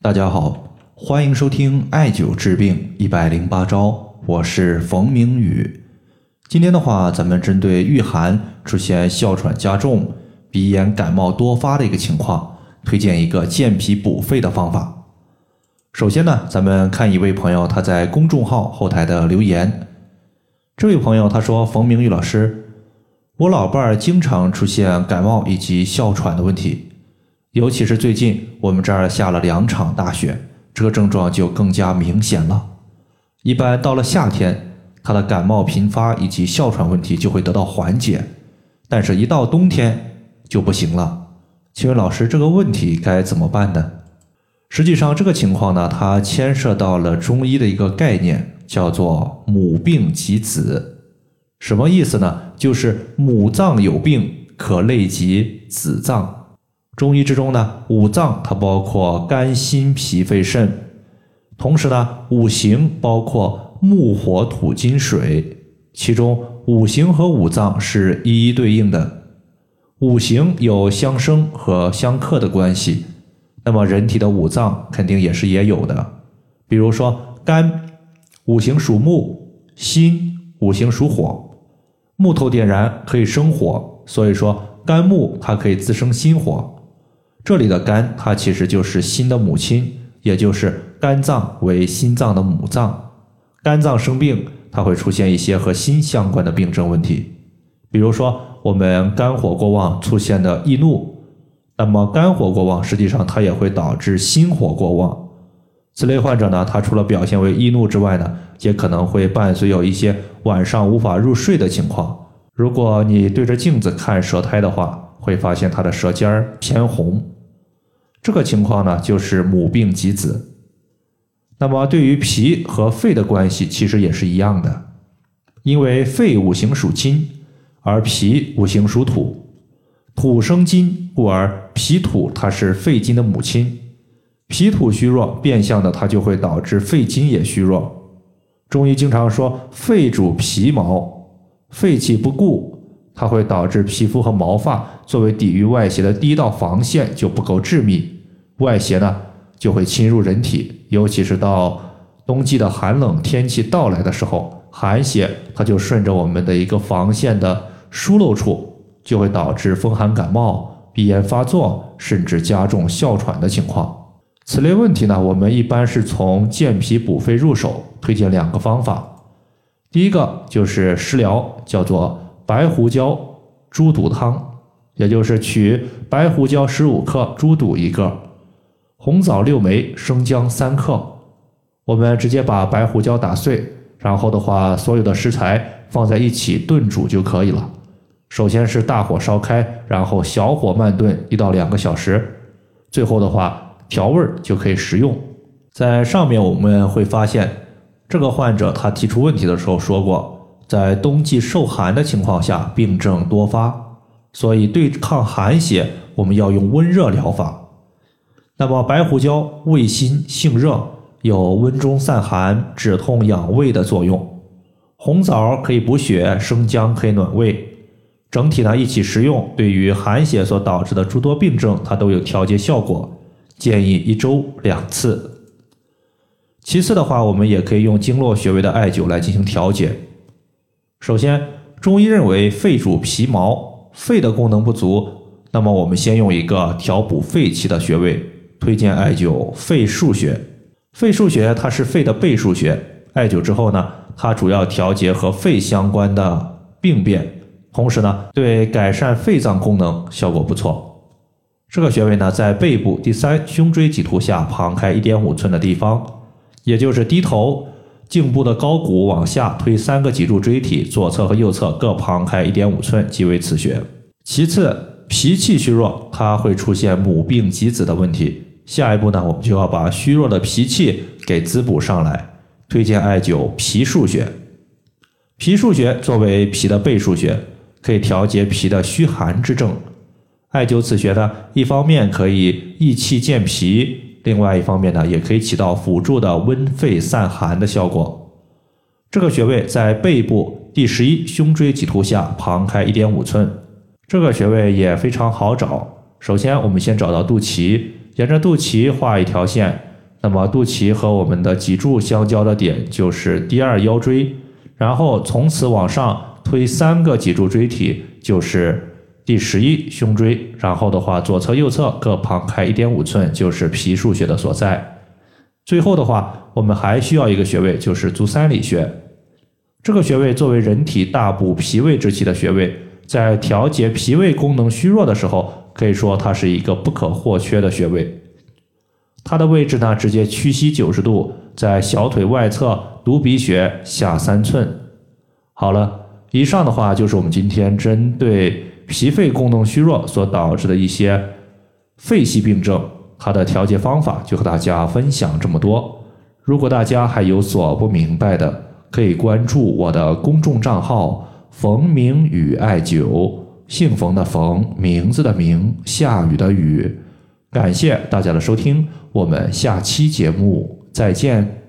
大家好，欢迎收听艾灸治病一百零八招，我是冯明宇。今天的话，咱们针对御寒出现哮喘加重、鼻炎感冒多发的一个情况，推荐一个健脾补肺的方法。首先呢，咱们看一位朋友他在公众号后台的留言。这位朋友他说：“冯明宇老师，我老伴儿经常出现感冒以及哮喘的问题。”尤其是最近，我们这儿下了两场大雪，这个症状就更加明显了。一般到了夏天，他的感冒频发以及哮喘问题就会得到缓解，但是，一到冬天就不行了。请问老师，这个问题该怎么办呢？实际上，这个情况呢，它牵涉到了中医的一个概念，叫做“母病及子”。什么意思呢？就是母脏有病，可累及子脏。中医之中呢，五脏它包括肝、心、脾、肺、肾，同时呢，五行包括木、火、土、金、水，其中五行和五脏是一一对应的，五行有相生和相克的关系，那么人体的五脏肯定也是也有的，比如说肝，五行属木；心，五行属火，木头点燃可以生火，所以说肝木它可以滋生心火。这里的肝，它其实就是心的母亲，也就是肝脏为心脏的母脏。肝脏生病，它会出现一些和心相关的病症问题，比如说我们肝火过旺出现的易怒，那么肝火过旺，实际上它也会导致心火过旺。此类患者呢，他除了表现为易怒之外呢，也可能会伴随有一些晚上无法入睡的情况。如果你对着镜子看舌苔的话，会发现他的舌尖儿偏红。这个情况呢，就是母病及子。那么对于脾和肺的关系，其实也是一样的。因为肺五行属金，而脾五行属土，土生金，故而脾土它是肺金的母亲。脾土虚弱，变相的它就会导致肺金也虚弱。中医经常说，肺主皮毛，肺气不固，它会导致皮肤和毛发作为抵御外邪的第一道防线就不够致密。外邪呢就会侵入人体，尤其是到冬季的寒冷天气到来的时候，寒邪它就顺着我们的一个防线的疏漏处，就会导致风寒感冒、鼻炎发作，甚至加重哮喘的情况。此类问题呢，我们一般是从健脾补肺入手，推荐两个方法。第一个就是食疗，叫做白胡椒猪肚汤，也就是取白胡椒十五克，猪肚一个。红枣六枚，生姜三克。我们直接把白胡椒打碎，然后的话，所有的食材放在一起炖煮就可以了。首先是大火烧开，然后小火慢炖一到两个小时，最后的话调味就可以食用。在上面我们会发现，这个患者他提出问题的时候说过，在冬季受寒的情况下病症多发，所以对抗寒邪，我们要用温热疗法。那么白胡椒味辛性热，有温中散寒、止痛养胃的作用。红枣可以补血，生姜可以暖胃。整体呢一起食用，对于寒邪所导致的诸多病症，它都有调节效果。建议一周两次。其次的话，我们也可以用经络穴位的艾灸来进行调节。首先，中医认为肺主皮毛，肺的功能不足，那么我们先用一个调补肺气的穴位。推荐艾灸肺腧穴，肺腧穴它是肺的背腧穴，艾灸之后呢，它主要调节和肺相关的病变，同时呢，对改善肺脏功能效果不错。这个穴位呢，在背部第三胸椎棘突下旁开一点五寸的地方，也就是低头，颈部的高骨往下推三个脊柱椎体，左侧和右侧各旁开一点五寸，即为此穴。其次，脾气虚弱，它会出现母病及子的问题。下一步呢，我们就要把虚弱的脾气给滋补上来。推荐艾灸脾腧穴。脾腧穴作为脾的背腧穴，可以调节脾的虚寒之症。艾灸此穴呢，一方面可以益气健脾，另外一方面呢，也可以起到辅助的温肺散寒的效果。这个穴位在背部第十一胸椎棘突下旁开一点五寸。这个穴位也非常好找。首先，我们先找到肚脐。沿着肚脐画一条线，那么肚脐和我们的脊柱相交的点就是第二腰椎，然后从此往上推三个脊柱椎体就是第十一胸椎，然后的话左侧右侧各旁开一点五寸就是脾腧穴的所在。最后的话，我们还需要一个穴位，就是足三里穴。这个穴位作为人体大补脾胃之气的穴位，在调节脾胃功能虚弱的时候，可以说它是一个不可或缺的穴位。它的位置呢，直接屈膝九十度，在小腿外侧犊鼻穴下三寸。好了，以上的话就是我们今天针对脾肺功能虚弱所导致的一些肺系病症。它的调节方法就和大家分享这么多。如果大家还有所不明白的，可以关注我的公众账号“冯明宇艾灸”，姓冯的冯，名字的名，下雨的雨。感谢大家的收听，我们下期节目再见。